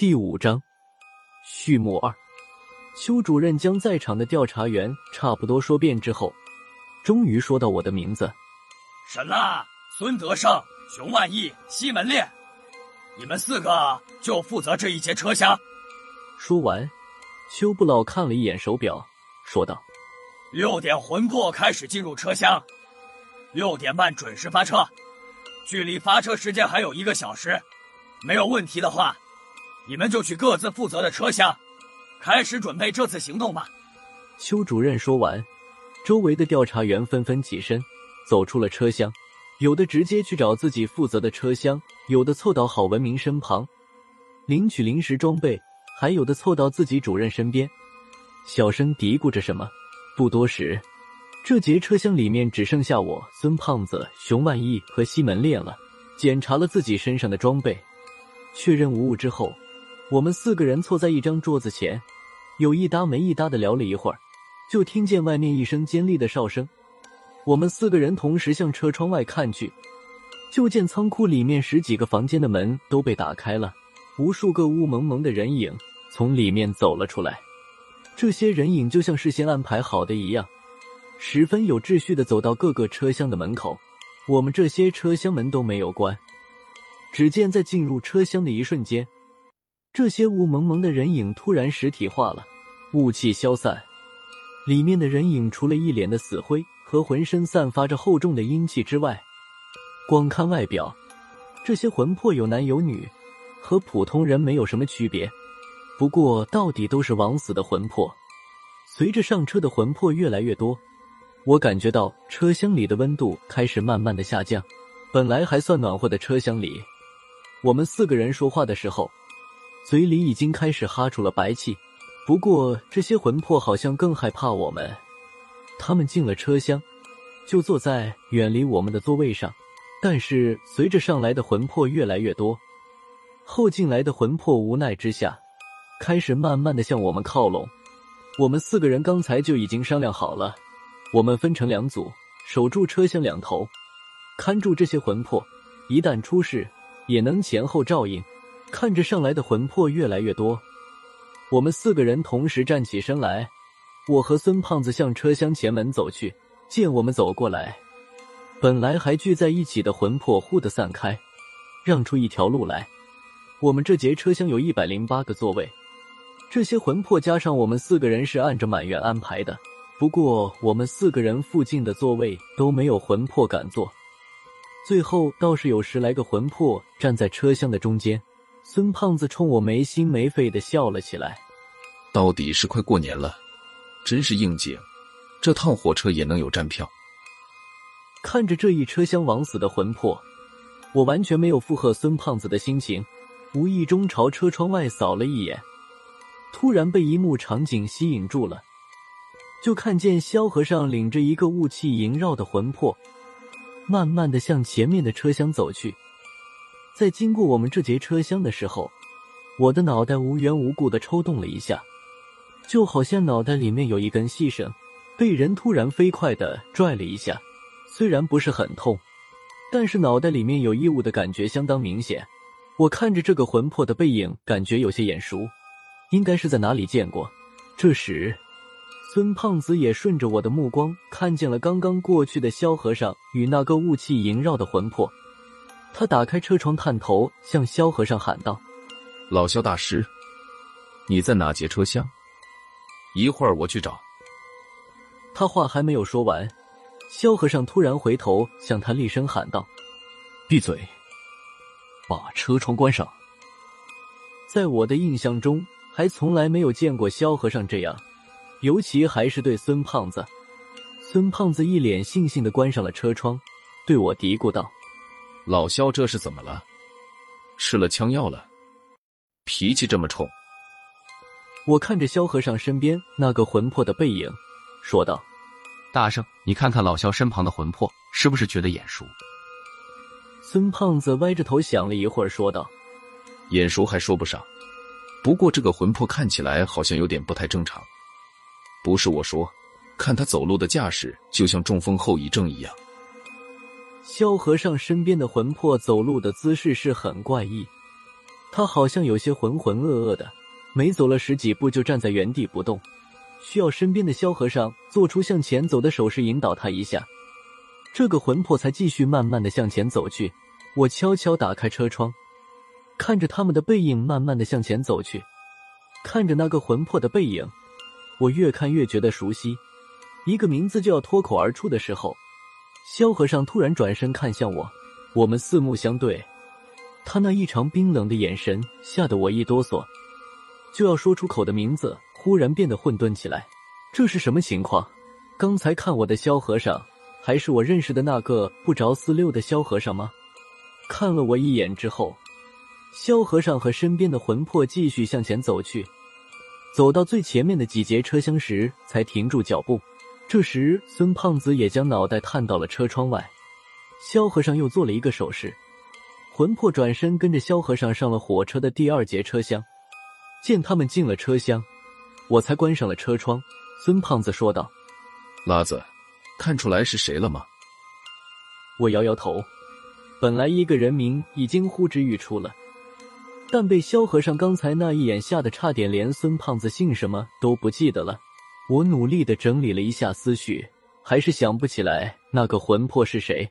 第五章序幕二。邱主任将在场的调查员差不多说遍之后，终于说到我的名字：沈辣、孙德胜、熊万义、西门烈，你们四个就负责这一节车厢。说完，邱不老看了一眼手表，说道：“六点魂魄开始进入车厢，六点半准时发车，距离发车时间还有一个小时。没有问题的话。”你们就去各自负责的车厢，开始准备这次行动吧。邱主任说完，周围的调查员纷纷起身，走出了车厢，有的直接去找自己负责的车厢，有的凑到郝文明身旁领取临时装备，还有的凑到自己主任身边，小声嘀咕着什么。不多时，这节车厢里面只剩下我、孙胖子、熊万义和西门烈了。检查了自己身上的装备，确认无误之后。我们四个人坐在一张桌子前，有一搭没一搭的聊了一会儿，就听见外面一声尖利的哨声。我们四个人同时向车窗外看去，就见仓库里面十几个房间的门都被打开了，无数个雾蒙蒙的人影从里面走了出来。这些人影就像事先安排好的一样，十分有秩序的走到各个车厢的门口。我们这些车厢门都没有关，只见在进入车厢的一瞬间。这些雾蒙蒙的人影突然实体化了，雾气消散，里面的人影除了一脸的死灰和浑身散发着厚重的阴气之外，光看外表，这些魂魄有男有女，和普通人没有什么区别。不过，到底都是枉死的魂魄。随着上车的魂魄越来越多，我感觉到车厢里的温度开始慢慢的下降。本来还算暖和的车厢里，我们四个人说话的时候。嘴里已经开始哈出了白气，不过这些魂魄好像更害怕我们。他们进了车厢，就坐在远离我们的座位上。但是随着上来的魂魄越来越多，后进来的魂魄无奈之下，开始慢慢的向我们靠拢。我们四个人刚才就已经商量好了，我们分成两组，守住车厢两头，看住这些魂魄，一旦出事，也能前后照应。看着上来的魂魄越来越多，我们四个人同时站起身来。我和孙胖子向车厢前门走去，见我们走过来，本来还聚在一起的魂魄忽的散开，让出一条路来。我们这节车厢有一百零八个座位，这些魂魄加上我们四个人是按着满员安排的。不过我们四个人附近的座位都没有魂魄敢坐，最后倒是有十来个魂魄站在车厢的中间。孙胖子冲我没心没肺的笑了起来。到底是快过年了，真是应景，这趟火车也能有站票。看着这一车厢枉死的魂魄，我完全没有附和孙胖子的心情，无意中朝车窗外扫了一眼，突然被一幕场景吸引住了，就看见萧和尚领着一个雾气萦绕的魂魄，慢慢的向前面的车厢走去。在经过我们这节车厢的时候，我的脑袋无缘无故的抽动了一下，就好像脑袋里面有一根细绳，被人突然飞快的拽了一下。虽然不是很痛，但是脑袋里面有异物的感觉相当明显。我看着这个魂魄的背影，感觉有些眼熟，应该是在哪里见过。这时，孙胖子也顺着我的目光看见了刚刚过去的萧和尚与那个雾气萦绕的魂魄。他打开车窗，探头向萧和尚喊道：“老萧大师，你在哪节车厢？一会儿我去找。”他话还没有说完，萧和尚突然回头向他厉声喊道：“闭嘴！把车窗关上！”在我的印象中，还从来没有见过萧和尚这样，尤其还是对孙胖子。孙胖子一脸悻悻的关上了车窗，对我嘀咕道。老肖这是怎么了？吃了枪药了？脾气这么冲？我看着萧和尚身边那个魂魄的背影，说道：“大圣，你看看老肖身旁的魂魄，是不是觉得眼熟？”孙胖子歪着头想了一会儿，说道：“眼熟还说不上，不过这个魂魄看起来好像有点不太正常。不是我说，看他走路的架势，就像中风后遗症一样。”萧和尚身边的魂魄走路的姿势是很怪异，他好像有些浑浑噩噩的，没走了十几步就站在原地不动，需要身边的萧和尚做出向前走的手势引导他一下。这个魂魄才继续慢慢的向前走去。我悄悄打开车窗，看着他们的背影慢慢的向前走去，看着那个魂魄的背影，我越看越觉得熟悉。一个名字就要脱口而出的时候，萧和尚突然转身看向我，我们四目相对，他那异常冰冷的眼神吓得我一哆嗦，就要说出口的名字忽然变得混沌起来。这是什么情况？刚才看我的萧和尚。还是我认识的那个不着四六的萧和尚吗？看了我一眼之后，萧和尚和身边的魂魄继续向前走去，走到最前面的几节车厢时才停住脚步。这时，孙胖子也将脑袋探到了车窗外。萧和尚又做了一个手势，魂魄转身跟着萧和尚上了火车的第二节车厢。见他们进了车厢，我才关上了车窗。孙胖子说道：“拉子。”看出来是谁了吗？我摇摇头。本来一个人名已经呼之欲出了，但被萧和尚刚才那一眼吓得差点连孙胖子姓什么都不记得了。我努力的整理了一下思绪，还是想不起来那个魂魄是谁。